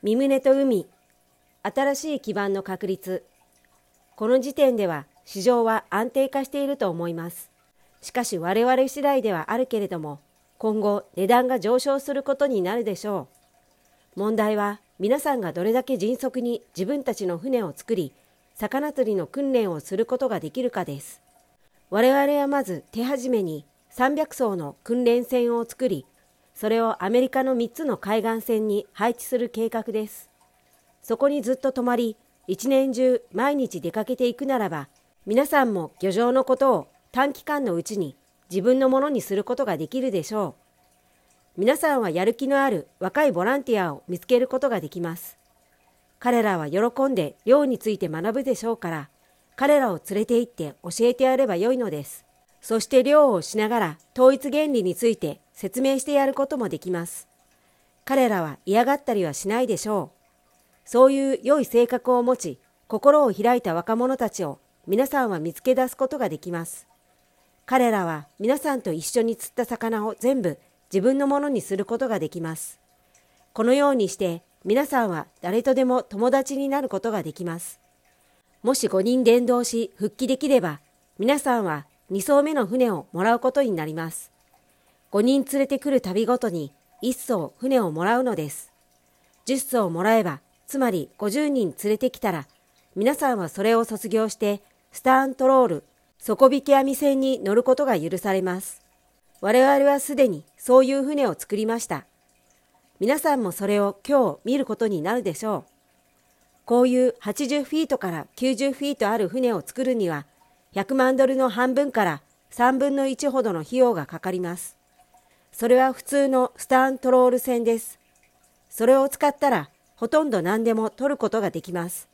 身胸と海、新しい基盤の確立。この時点では市場は安定化していると思います。しかし我々次第ではあるけれども、今後値段が上昇することになるでしょう。問題は皆さんがどれだけ迅速に自分たちの船を作り、魚釣りの訓練をすることができるかです。我々はまず手始めに300艘の訓練船を作り、それをアメリカの3つの海岸線に配置する計画です。そこにずっと泊まり、一年中毎日出かけていくならば、皆さんも漁場のことを短期間のうちに自分のものにすることができるでしょう。皆さんはやる気のある若いボランティアを見つけることができます。彼らは喜んで漁について学ぶでしょうから、彼らを連れて行って教えてやればよいのです。そして漁をしながら統一原理について説明してやることもできます。彼らは嫌がったりはしないでしょう。そういう良い性格を持ち、心を開いた若者たちを皆さんは見つけ出すことができます。彼らは皆さんと一緒に釣った魚を全部自分のものにすることができます。このようにして皆さんは誰とでも友達になることができます。もし5人伝道し復帰できれば、皆さんは2艘目の船をもらうことになります。5人連れてくる旅ごとに1艘船をもらうのです。10艘もらえば、つまり50人連れてきたら、皆さんはそれを卒業して、スターントロール、底引き網船に乗ることが許されます。我々はすでにそういう船を作りました。皆さんもそれを今日見ることになるでしょう。こういう80フィートから90フィートある船を作るには、100万ドルの半分から3分の1ほどの費用がかかります。それは普通のスタントロール船です。それを使ったらほとんど何でも取ることができます。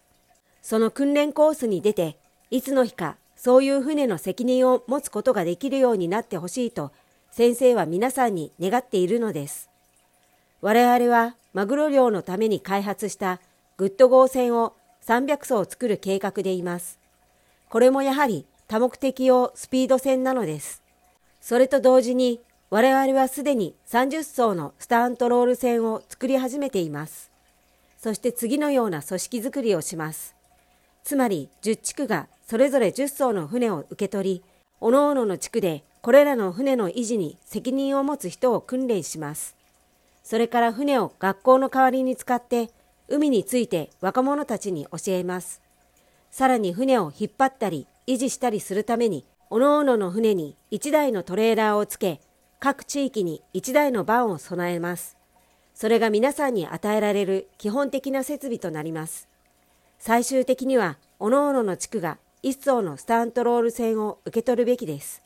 その訓練コースに出て、いつの日かそういう船の責任を持つことができるようになってほしいと先生は皆さんに願っているのです。我々はマグロ漁のために開発したグッド号船を300艘作る計画でいます。これもやはり多目的用スピード船なのです。それと同時に我々はすでに30艘のスターントロール船を作り始めています。そして次のような組織づくりをします。つまり10地区がそれぞれ10艘の船を受け取り、各々の地区でこれらの船の維持に責任を持つ人を訓練します。それから船を学校の代わりに使って海について若者たちに教えます。さらに船を引っ張ったり維持したりするために、各々の船に1台のトレーラーをつけ、各地域に1台のバンを備えます。それが皆さんに与えられる基本的な設備となります。最終的には、各々の地区が1艘のスタントロール船を受け取るべきです。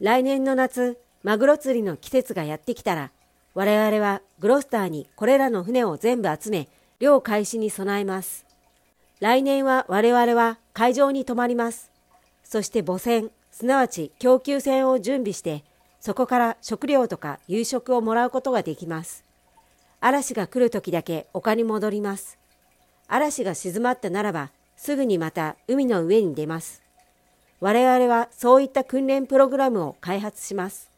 来年の夏、マグロ釣りの季節がやってきたら、我々はグロスターにこれらの船を全部集め、漁開始に備えます。来年は我々は海上に泊まります。そして母船、すなわち供給船を準備して、そこから食料とか夕食をもらうことができます。嵐が来る時だけ丘に戻ります。嵐が静まったならば、すぐにまた海の上に出ます。我々はそういった訓練プログラムを開発します。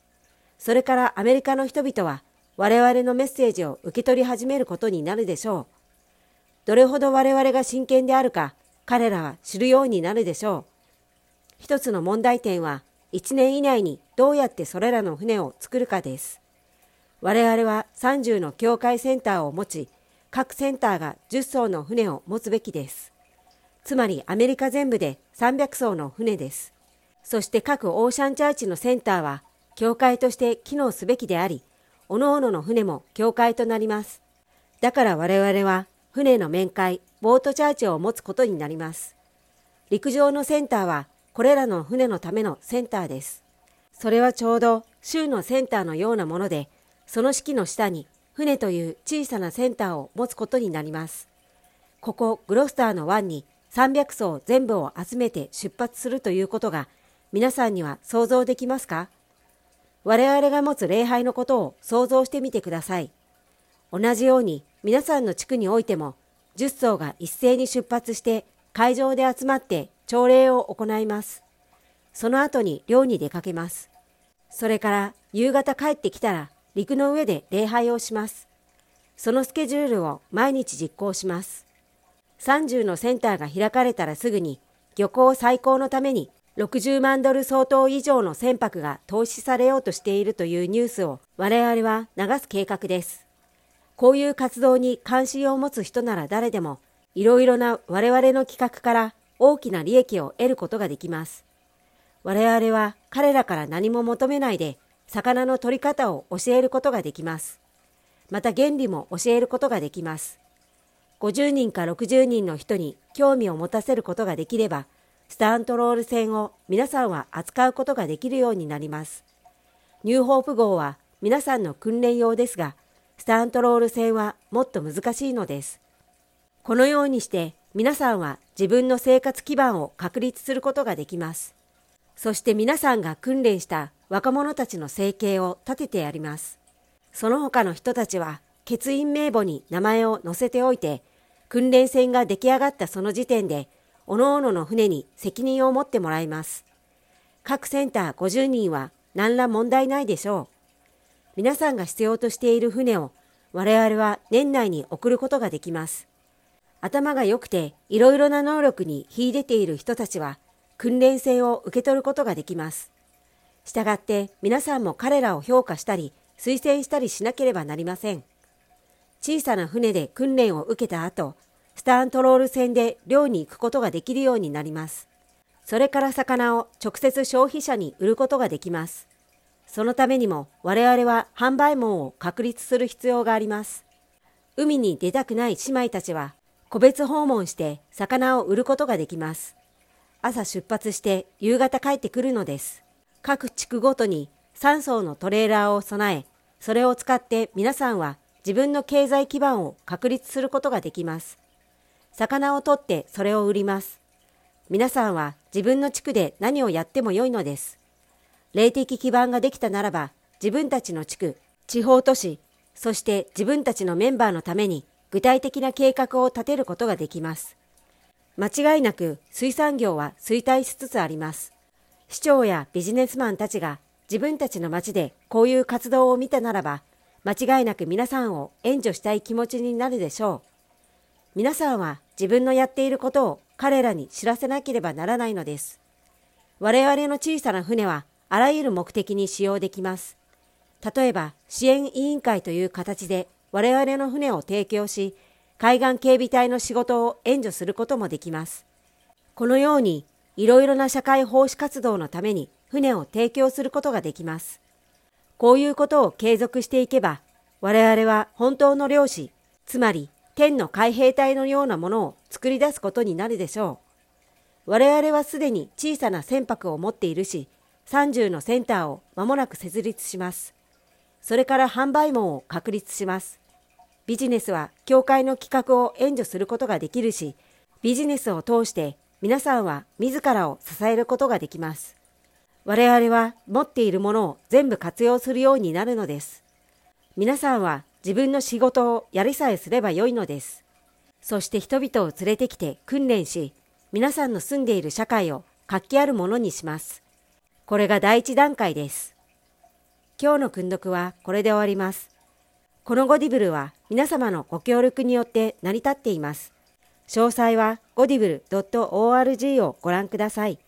それからアメリカの人々は我々のメッセージを受け取り始めることになるでしょう。どれほど我々が真剣であるか彼らは知るようになるでしょう。一つの問題点は1年以内にどうやってそれらの船を作るかです。我々は30の境界センターを持ち、各センターが10艘の船を持つべきです。つまりアメリカ全部で300艘の船です。そして各オーシャンチャーチのセンターは教会として機能すべきであり、各々の船も教会となります。だから我々は船の面会、ボートチャーチを持つことになります。陸上のセンターはこれらの船のためのセンターです。それはちょうど州のセンターのようなもので、その式の下に船という小さなセンターを持つことになります。ここグロスターの湾に300艘全部を集めて出発するということが皆さんには想像できますか？我々が持つ礼拝のことを想像してみてください。同じように皆さんの地区においても10艘が一斉に出発して会場で集まって朝礼を行います。その後に漁に出かけます。それから夕方帰ってきたら陸の上で礼拝をします。そのスケジュールを毎日実行します。30のセンターが開かれたらすぐに漁港再興のために60万ドル相当以上の船舶が投資されようとしているというニュースを我々は流す計画です。こういう活動に関心を持つ人なら誰でも、いろいろな我々の企画から大きな利益を得ることができます。我々は彼らから何も求めないで、魚の取り方を教えることができます。また原理も教えることができます。50人か60人の人に興味を持たせることができれば、スタントロール船を皆さんは扱うことができるようになります。ニューホープ号は皆さんの訓練用ですが、スタントロール船はもっと難しいのです。このようにして皆さんは自分の生活基盤を確立することができます。そして皆さんが訓練した若者たちの生計を立ててやります。その他の人たちは欠員名簿に名前を載せておいて、訓練船が出来上がったその時点で各々の船に責任を持ってもらいます。各センター50人は何ら問題ないでしょう。皆さんが必要としている船を我々は年内に送ることができます。頭が良くていろいろな能力に秀でている人たちは訓練船を受け取ることができます。したがって皆さんも彼らを評価したり推薦したりしなければなりません。小さな船で訓練を受けた後、スタントロール船で漁に行くことができるようになります。それから魚を直接消費者に売ることができます。そのためにも我々は販売網を確立する必要があります。海に出たくない姉妹たちは個別訪問して魚を売ることができます。朝出発して夕方帰ってくるのです。各地区ごとに3層のトレーラーを備え、それを使って皆さんは自分の経済基盤を確立することができます。魚を取ってそれを売ります。皆さんは自分の地区で何をやっても良いのです。霊的基盤ができたならば、自分たちの地区、地方都市、そして自分たちのメンバーのために具体的な計画を立てることができます。間違いなく水産業は衰退しつつあります。市長やビジネスマンたちが自分たちの町でこういう活動を見たならば、間違いなく皆さんを援助したい気持ちになるでしょう。皆さんは自分のやっていることを彼らに知らせなければならないのです。我々の小さな船はあらゆる目的に使用できます。例えば支援委員会という形で我々の船を提供し、海岸警備隊の仕事を援助することもできます。このようにいろいろな社会奉仕活動のために船を提供することができます。こういうことを継続していけば、我々は本当の漁師、つまり天の海兵隊のようなものを作り出すことになるでしょう。我々はすでに小さな船舶を持っているし、30のセンターを間もなく設立します。それから販売網を確立します。ビジネスは教会の企画を援助することができるし、ビジネスを通して皆さんは自らを支えることができます。我々は持っているものを全部活用するようになるのです。皆さんは自分の仕事をやりさえすればよいのです。そして人々を連れてきて訓練し、皆さんの住んでいる社会を活気あるものにします。これが第一段階です。今日の訓読はこれで終わります。このゴディブルは皆様のご協力によって成り立っています。詳細はゴディブル .org をご覧ください。